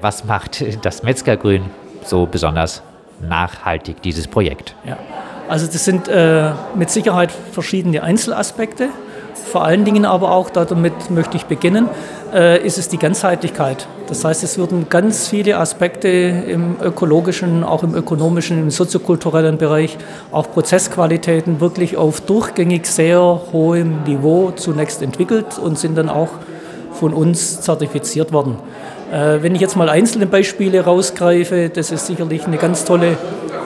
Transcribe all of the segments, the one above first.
Was macht das Metzgergrün so besonders nachhaltig, dieses Projekt? Ja. Also das sind äh, mit Sicherheit verschiedene Einzelaspekte. Vor allen Dingen aber auch, damit möchte ich beginnen, äh, ist es die Ganzheitlichkeit. Das heißt, es würden ganz viele Aspekte im ökologischen, auch im ökonomischen, im soziokulturellen Bereich, auch Prozessqualitäten wirklich auf durchgängig sehr hohem Niveau zunächst entwickelt und sind dann auch von uns zertifiziert worden. Äh, wenn ich jetzt mal einzelne Beispiele rausgreife, das ist sicherlich eine ganz tolle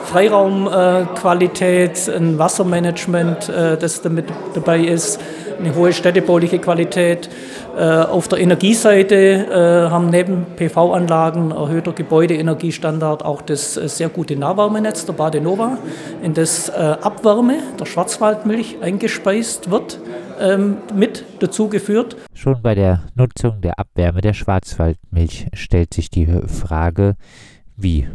Freiraumqualität, ein Wassermanagement, äh, das damit dabei ist, eine hohe städtebauliche Qualität. Äh, auf der Energieseite haben neben PV-Anlagen erhöhter Gebäudeenergiestandard auch das sehr gute Nahwärmenetz der Badenova, in das Abwärme der Schwarzwaldmilch eingespeist wird ähm, mit dazu geführt. Schon bei der Nutzung der Abwärme der Schwarzwaldmilch stellt sich die Frage, wie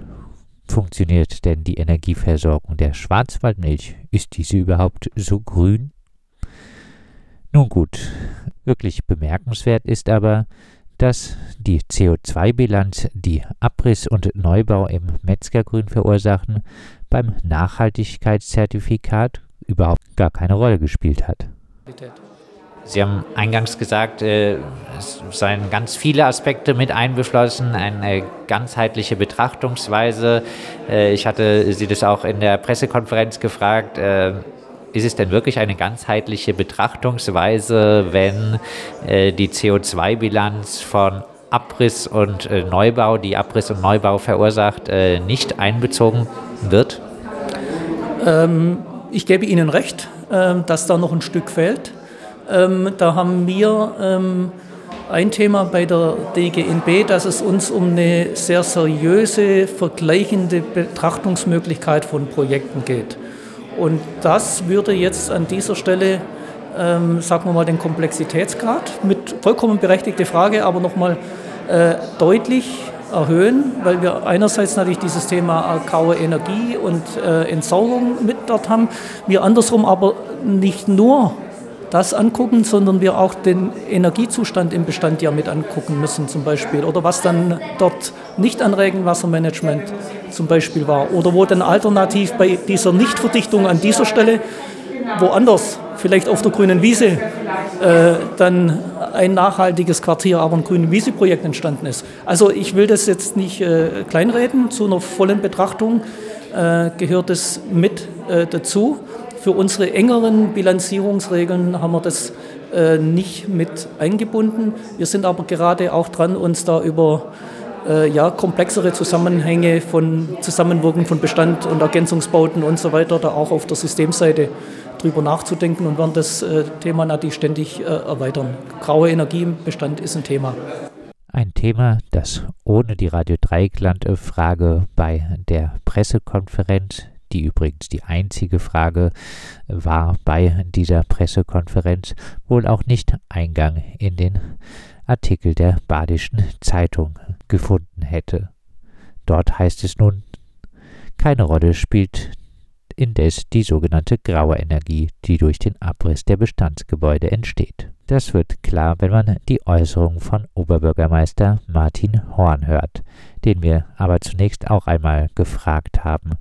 funktioniert denn die Energieversorgung der Schwarzwaldmilch? Ist diese überhaupt so grün? Nun gut, wirklich bemerkenswert ist aber, dass die CO2-Bilanz, die Abriss und Neubau im Metzgergrün verursachen, beim Nachhaltigkeitszertifikat überhaupt gar keine Rolle gespielt hat. Sie haben eingangs gesagt, äh, es seien ganz viele Aspekte mit einbeschlossen, eine ganzheitliche Betrachtungsweise. Äh, ich hatte Sie das auch in der Pressekonferenz gefragt. Ist es denn wirklich eine ganzheitliche Betrachtungsweise, wenn äh, die CO2-Bilanz von Abriss und äh, Neubau, die Abriss und Neubau verursacht, äh, nicht einbezogen wird? Ähm, ich gebe Ihnen recht. Ähm, dass da noch ein Stück fehlt. Ähm, da haben wir ähm, ein Thema bei der DGNB, dass es uns um eine sehr seriöse, vergleichende Betrachtungsmöglichkeit von Projekten geht. Und das würde jetzt an dieser Stelle, ähm, sagen wir mal, den Komplexitätsgrad mit vollkommen berechtigte Frage, aber nochmal äh, deutlich erhöhen, weil wir einerseits natürlich dieses Thema graue Energie und äh, Entsorgung mit dort haben, wir andersrum aber nicht nur das angucken, sondern wir auch den Energiezustand im Bestand ja mit angucken müssen zum Beispiel. Oder was dann dort nicht an Regenwassermanagement zum Beispiel war oder wo dann alternativ bei dieser Nichtverdichtung an dieser Stelle woanders, vielleicht auf der grünen Wiese, äh, dann ein nachhaltiges Quartier, aber ein grüne Wiese-Projekt entstanden ist. Also ich will das jetzt nicht äh, kleinreden, zu einer vollen Betrachtung äh, gehört es mit äh, dazu. Für unsere engeren Bilanzierungsregeln haben wir das äh, nicht mit eingebunden. Wir sind aber gerade auch dran, uns da über äh, ja, komplexere Zusammenhänge von Zusammenwirken von Bestand und Ergänzungsbauten und so weiter da auch auf der Systemseite drüber nachzudenken und werden das äh, Thema natürlich ständig äh, erweitern. Graue Energie im Bestand ist ein Thema. Ein Thema, das ohne die Radio Dreieckland-Frage bei der Pressekonferenz, die übrigens die einzige Frage war bei dieser Pressekonferenz, wohl auch nicht Eingang in den Artikel der Badischen Zeitung gefunden hätte. Dort heißt es nun, keine Rolle spielt indes die sogenannte graue Energie, die durch den Abriss der Bestandsgebäude entsteht. Das wird klar, wenn man die Äußerung von Oberbürgermeister Martin Horn hört, den wir aber zunächst auch einmal gefragt haben,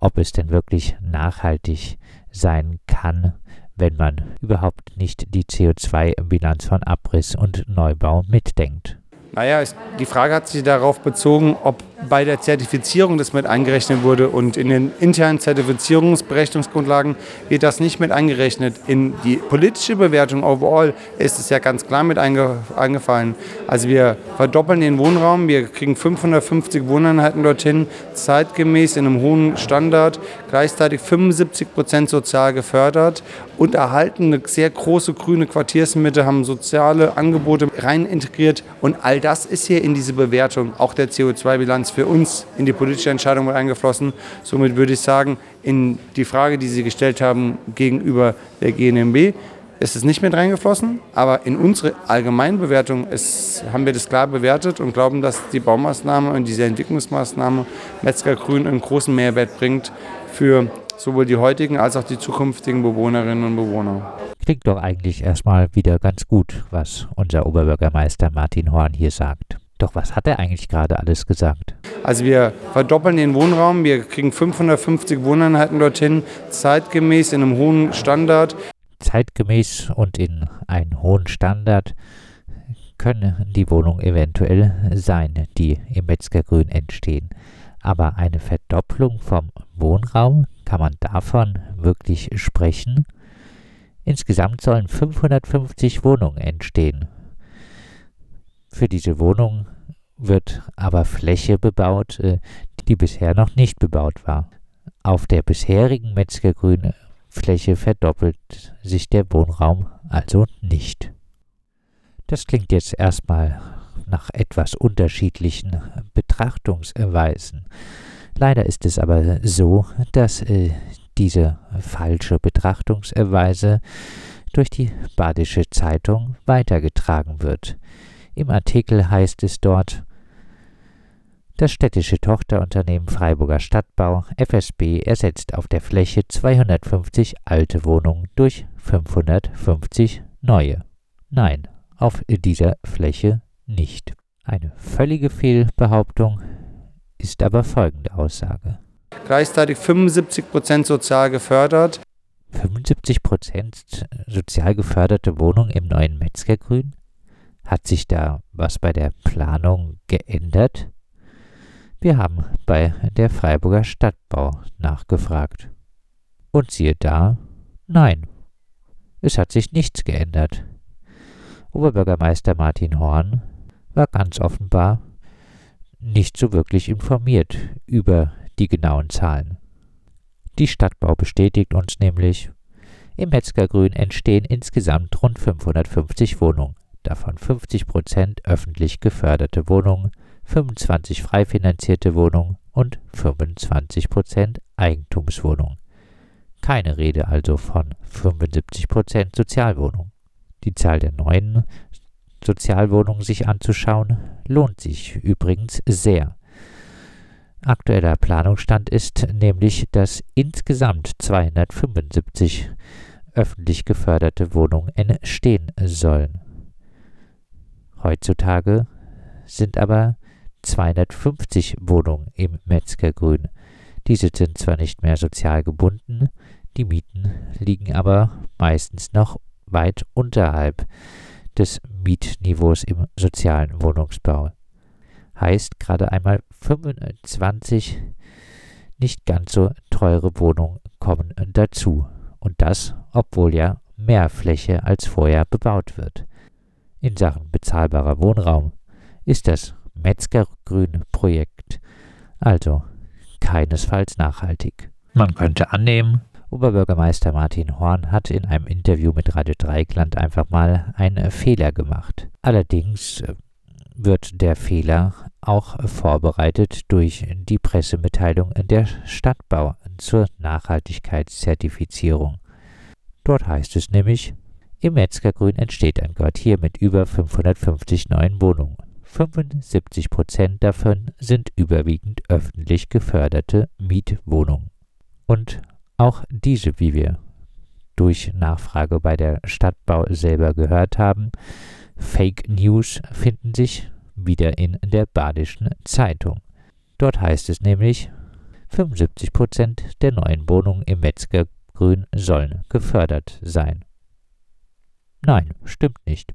ob es denn wirklich nachhaltig sein kann, wenn man überhaupt nicht die CO2-Bilanz von Abriss und Neubau mitdenkt. Naja, die Frage hat sich darauf bezogen, ob bei der Zertifizierung das mit eingerechnet wurde und in den internen Zertifizierungsberechnungsgrundlagen wird das nicht mit eingerechnet. In die politische Bewertung overall ist es ja ganz klar mit eingefallen. Also wir verdoppeln den Wohnraum, wir kriegen 550 Wohneinheiten dorthin, zeitgemäß in einem hohen Standard, gleichzeitig 75 Prozent sozial gefördert und erhalten eine sehr große grüne Quartiersmitte, haben soziale Angebote rein integriert und all das ist hier in diese Bewertung, auch der CO2-Bilanz für uns in die politische Entscheidung mit eingeflossen. Somit würde ich sagen, in die Frage, die Sie gestellt haben gegenüber der GNMB, ist es nicht mit reingeflossen, aber in unsere Allgemeinbewertung ist, haben wir das klar bewertet und glauben, dass die Baumaßnahme und diese Entwicklungsmaßnahme Metzger Grün einen großen Mehrwert bringt für sowohl die heutigen als auch die zukünftigen Bewohnerinnen und Bewohner. Klingt doch eigentlich erstmal wieder ganz gut, was unser Oberbürgermeister Martin Horn hier sagt. Doch was hat er eigentlich gerade alles gesagt? Also wir verdoppeln den Wohnraum, wir kriegen 550 Wohneinheiten dorthin, zeitgemäß in einem hohen Standard. Zeitgemäß und in einem hohen Standard können die Wohnungen eventuell sein, die im Metzgergrün entstehen. Aber eine Verdopplung vom Wohnraum, kann man davon wirklich sprechen? Insgesamt sollen 550 Wohnungen entstehen. Für diese Wohnungen wird aber Fläche bebaut, äh, die bisher noch nicht bebaut war. Auf der bisherigen Metzgergrüne Fläche verdoppelt sich der Wohnraum also nicht. Das klingt jetzt erstmal nach etwas unterschiedlichen Betrachtungsweisen. Leider ist es aber so, dass äh, diese falsche Betrachtungsweise durch die Badische Zeitung weitergetragen wird. Im Artikel heißt es dort, das städtische Tochterunternehmen Freiburger Stadtbau FSB ersetzt auf der Fläche 250 alte Wohnungen durch 550 neue. Nein, auf dieser Fläche nicht. Eine völlige Fehlbehauptung ist aber folgende Aussage. Gleichzeitig 75 Prozent sozial gefördert. 75 Prozent sozial geförderte Wohnungen im neuen Metzgergrün? Hat sich da was bei der Planung geändert? Wir haben bei der Freiburger Stadtbau nachgefragt. Und siehe da, nein, es hat sich nichts geändert. Oberbürgermeister Martin Horn war ganz offenbar nicht so wirklich informiert über die genauen Zahlen. Die Stadtbau bestätigt uns nämlich, im Metzgergrün entstehen insgesamt rund 550 Wohnungen, davon 50 Prozent öffentlich geförderte Wohnungen 25 frei finanzierte Wohnungen und 25% Eigentumswohnungen. Keine Rede also von 75% Sozialwohnungen. Die Zahl der neuen Sozialwohnungen sich anzuschauen, lohnt sich übrigens sehr. Aktueller Planungsstand ist nämlich, dass insgesamt 275 öffentlich geförderte Wohnungen entstehen sollen. Heutzutage sind aber 250 Wohnungen im Metzgergrün. Diese sind zwar nicht mehr sozial gebunden, die Mieten liegen aber meistens noch weit unterhalb des Mietniveaus im sozialen Wohnungsbau. Heißt gerade einmal 25 nicht ganz so teure Wohnungen kommen dazu. Und das, obwohl ja mehr Fläche als vorher bebaut wird. In Sachen bezahlbarer Wohnraum ist das Metzgergrün-Projekt, also keinesfalls nachhaltig. Man könnte annehmen, Oberbürgermeister Martin Horn hat in einem Interview mit Radio Dreikland einfach mal einen Fehler gemacht. Allerdings äh, wird der Fehler auch vorbereitet durch die Pressemitteilung der Stadtbau zur Nachhaltigkeitszertifizierung. Dort heißt es nämlich, im Metzgergrün entsteht ein Quartier mit über 550 neuen Wohnungen. 75 Prozent davon sind überwiegend öffentlich geförderte Mietwohnungen. Und auch diese, wie wir durch Nachfrage bei der Stadtbau selber gehört haben, Fake News finden sich wieder in der Badischen Zeitung. Dort heißt es nämlich, 75 Prozent der neuen Wohnungen im Metzgergrün sollen gefördert sein. Nein, stimmt nicht.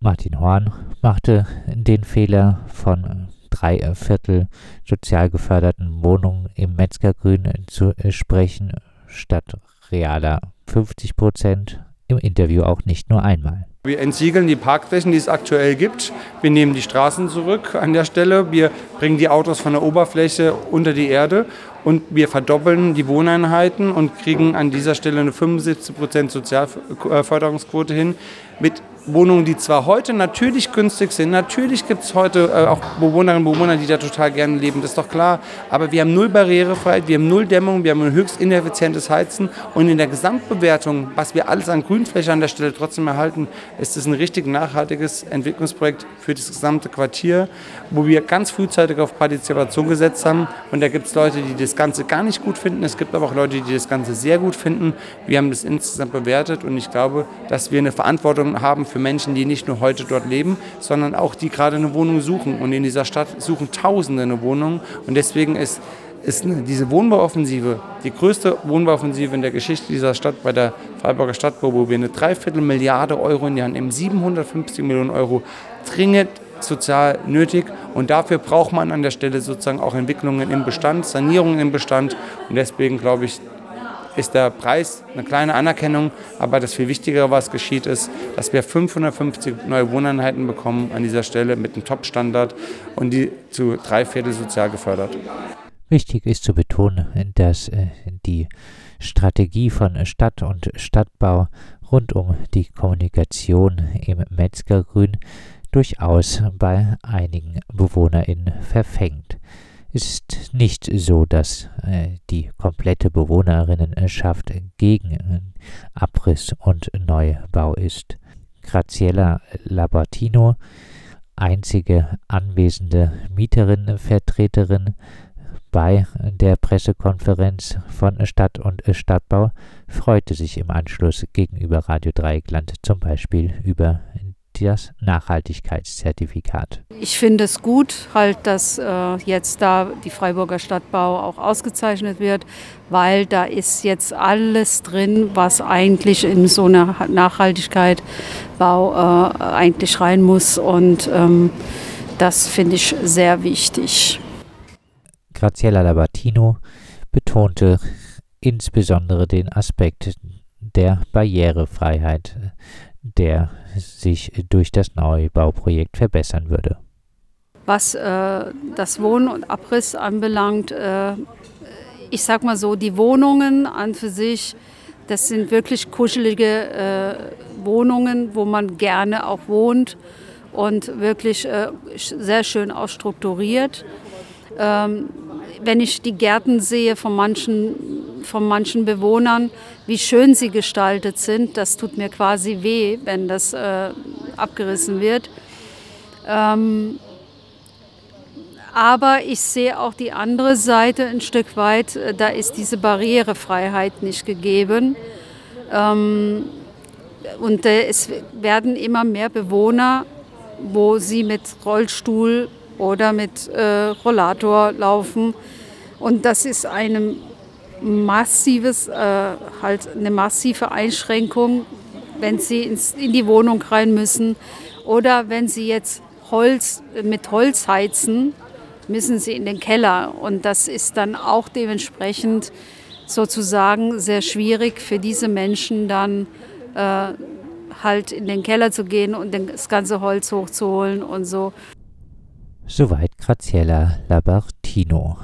Martin Horn machte den Fehler von drei Viertel sozial geförderten Wohnungen im Metzgergrün zu sprechen, statt realer 50 Prozent im Interview auch nicht nur einmal. Wir entsiegeln die Parkflächen, die es aktuell gibt. Wir nehmen die Straßen zurück an der Stelle. Wir bringen die Autos von der Oberfläche unter die Erde und wir verdoppeln die Wohneinheiten und kriegen an dieser Stelle eine 75% Sozialförderungsquote hin. Mit Wohnungen, die zwar heute natürlich günstig sind, natürlich gibt es heute äh, auch Bewohnerinnen und Bewohner, die da total gerne leben, das ist doch klar, aber wir haben null Barrierefreiheit, wir haben null Dämmung, wir haben ein höchst ineffizientes Heizen. Und in der Gesamtbewertung, was wir alles an Grünfläche an der Stelle trotzdem erhalten, ist es ein richtig nachhaltiges Entwicklungsprojekt für das gesamte Quartier, wo wir ganz frühzeitig auf Partizipation gesetzt haben. Und da gibt es Leute, die das Ganze gar nicht gut finden. Es gibt aber auch Leute, die das Ganze sehr gut finden. Wir haben das insgesamt bewertet und ich glaube, dass wir eine Verantwortung haben für Menschen, die nicht nur heute dort leben, sondern auch die gerade eine Wohnung suchen. Und in dieser Stadt suchen Tausende eine Wohnung. Und deswegen ist ist diese Wohnbauoffensive die größte Wohnbauoffensive in der Geschichte dieser Stadt bei der Freiburger Stadtbau, wo wir eine Dreiviertel Milliarde Euro in Hand nehmen, 750 Millionen Euro dringend sozial nötig. Und dafür braucht man an der Stelle sozusagen auch Entwicklungen im Bestand, Sanierungen im Bestand. Und deswegen glaube ich, ist der Preis eine kleine Anerkennung, aber das viel Wichtigere, was geschieht, ist, dass wir 550 neue Wohneinheiten bekommen an dieser Stelle mit einem Top-Standard und die zu drei Viertel sozial gefördert. Wichtig ist zu betonen, dass äh, die Strategie von Stadt und Stadtbau rund um die Kommunikation im Metzgergrün durchaus bei einigen BewohnerInnen verfängt. Es ist nicht so, dass äh, die komplette Bewohnerinnenschaft gegen äh, Abriss und Neubau ist. Graziella Labertino, einzige anwesende Mieterinnenvertreterin bei der Pressekonferenz von Stadt und Stadtbau, freute sich im Anschluss gegenüber Radio Dreieckland zum Beispiel über das Nachhaltigkeitszertifikat. Ich finde es gut, halt, dass äh, jetzt da die Freiburger Stadtbau auch ausgezeichnet wird, weil da ist jetzt alles drin, was eigentlich in so eine Nachhaltigkeitsbau äh, eigentlich rein muss und ähm, das finde ich sehr wichtig. Graziella Labatino betonte insbesondere den Aspekt der Barrierefreiheit, der sich durch das Neubauprojekt verbessern würde. Was äh, das Wohnen und Abriss anbelangt, äh, ich sag mal so, die Wohnungen an für sich, das sind wirklich kuschelige äh, Wohnungen, wo man gerne auch wohnt und wirklich äh, sehr schön ausstrukturiert. Ähm, wenn ich die Gärten sehe von manchen, von manchen Bewohnern, wie schön sie gestaltet sind, das tut mir quasi weh, wenn das äh, abgerissen wird. Ähm, aber ich sehe auch die andere Seite ein Stück weit, äh, da ist diese Barrierefreiheit nicht gegeben. Ähm, und äh, es werden immer mehr Bewohner, wo sie mit Rollstuhl oder mit äh, Rollator laufen. Und das ist eine massives, äh, halt eine massive Einschränkung, wenn sie ins, in die Wohnung rein müssen oder wenn sie jetzt Holz mit Holz heizen, müssen sie in den Keller und das ist dann auch dementsprechend sozusagen sehr schwierig für diese Menschen dann äh, halt in den Keller zu gehen und das ganze Holz hochzuholen und so. Soweit Graziella Labertino.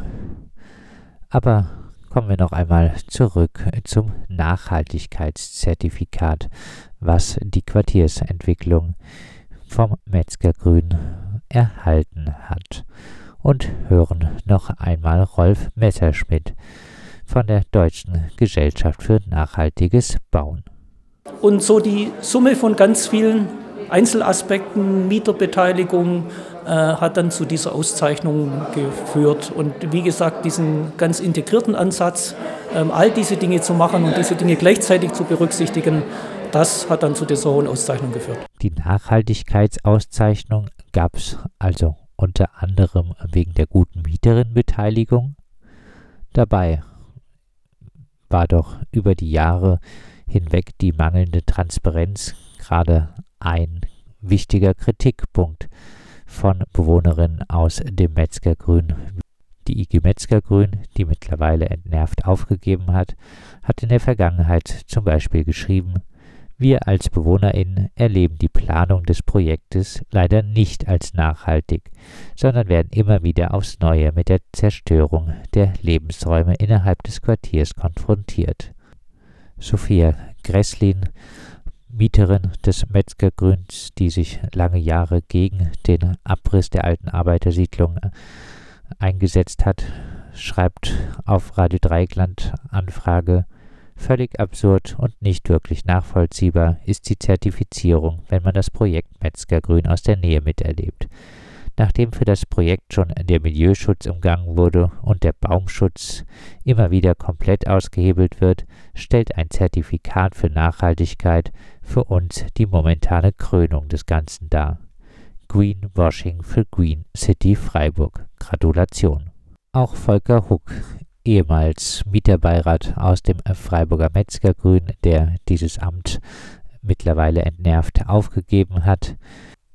Aber kommen wir noch einmal zurück zum Nachhaltigkeitszertifikat, was die Quartiersentwicklung vom Metzgergrün erhalten hat. Und hören noch einmal Rolf Messerschmidt von der Deutschen Gesellschaft für nachhaltiges Bauen. Und so die Summe von ganz vielen Einzelaspekten, Mieterbeteiligung, äh, hat dann zu dieser Auszeichnung geführt. Und wie gesagt, diesen ganz integrierten Ansatz, ähm, all diese Dinge zu machen und diese Dinge gleichzeitig zu berücksichtigen, das hat dann zu dieser hohen Auszeichnung geführt. Die Nachhaltigkeitsauszeichnung gab es also unter anderem wegen der guten Mieterinnenbeteiligung. Dabei war doch über die Jahre hinweg die mangelnde Transparenz gerade ein wichtiger Kritikpunkt von Bewohnerinnen aus dem Metzgergrün. Die IG Metzgergrün, die mittlerweile entnervt aufgegeben hat, hat in der Vergangenheit zum Beispiel geschrieben, wir als BewohnerInnen erleben die Planung des Projektes leider nicht als nachhaltig, sondern werden immer wieder aufs Neue mit der Zerstörung der Lebensräume innerhalb des Quartiers konfrontiert. Sophia Gresslin Mieterin des Metzgergrüns, die sich lange Jahre gegen den Abriss der alten Arbeitersiedlung äh, eingesetzt hat, schreibt auf Radio Dreieckland Anfrage Völlig absurd und nicht wirklich nachvollziehbar ist die Zertifizierung, wenn man das Projekt Metzgergrün aus der Nähe miterlebt. Nachdem für das Projekt schon der Milieuschutz umgangen wurde und der Baumschutz immer wieder komplett ausgehebelt wird, stellt ein Zertifikat für Nachhaltigkeit für uns die momentane Krönung des Ganzen dar. Greenwashing für Green City Freiburg. Gratulation. Auch Volker Huck, ehemals Mieterbeirat aus dem Freiburger Metzgergrün, der dieses Amt mittlerweile entnervt aufgegeben hat,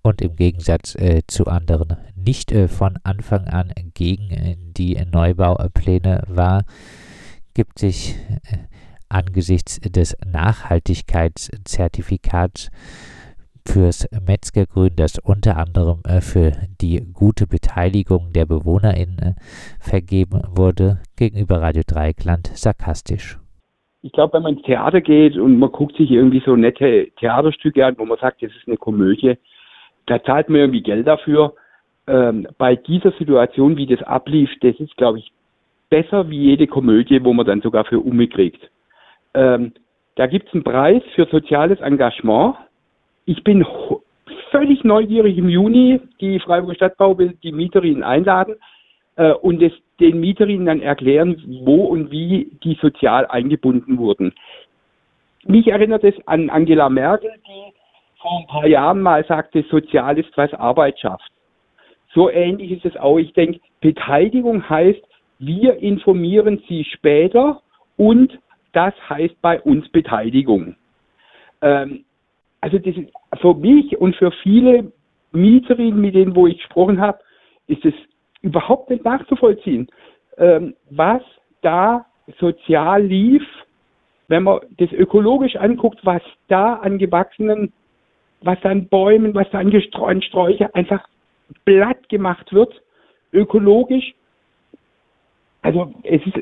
und im Gegensatz äh, zu anderen nicht äh, von Anfang an gegen äh, die Neubaupläne war, gibt sich äh, angesichts des Nachhaltigkeitszertifikats fürs Metzgergrün, das unter anderem äh, für die gute Beteiligung der BewohnerInnen äh, vergeben wurde, gegenüber Radio Dreieckland sarkastisch. Ich glaube, wenn man ins Theater geht und man guckt sich irgendwie so nette Theaterstücke an, wo man sagt, das ist eine Komödie, da zahlt man irgendwie Geld dafür. Ähm, bei dieser Situation, wie das ablief, das ist, glaube ich, besser wie jede Komödie, wo man dann sogar für Umme kriegt. Ähm, da gibt es einen Preis für soziales Engagement. Ich bin völlig neugierig im Juni. Die Freiburger Stadtbau will die Mieterinnen einladen äh, und es den Mieterinnen dann erklären, wo und wie die sozial eingebunden wurden. Mich erinnert es an Angela Merkel, die vor ein paar Jahren mal sagte, sozial ist, was Arbeit schafft. So ähnlich ist es auch. Ich denke, Beteiligung heißt, wir informieren sie später und das heißt bei uns Beteiligung. Ähm, also das ist für mich und für viele Mieterinnen, mit denen wo ich gesprochen habe, ist es überhaupt nicht nachzuvollziehen, ähm, was da sozial lief, wenn man das ökologisch anguckt, was da an gewachsenen was an Bäumen, was an, an Sträucher einfach blatt gemacht wird, ökologisch. Also es ist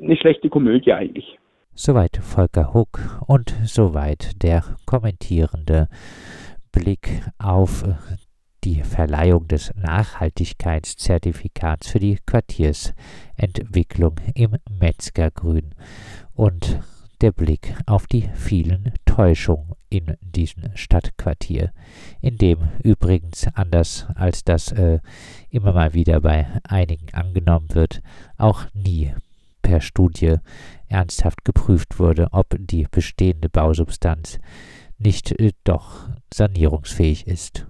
eine schlechte Komödie eigentlich. Soweit Volker Huck und soweit der kommentierende Blick auf die Verleihung des Nachhaltigkeitszertifikats für die Quartiersentwicklung im Metzgergrün und der Blick auf die vielen Täuschungen in diesem Stadtquartier, in dem übrigens, anders als das äh, immer mal wieder bei einigen angenommen wird, auch nie per Studie ernsthaft geprüft wurde, ob die bestehende Bausubstanz nicht äh, doch sanierungsfähig ist.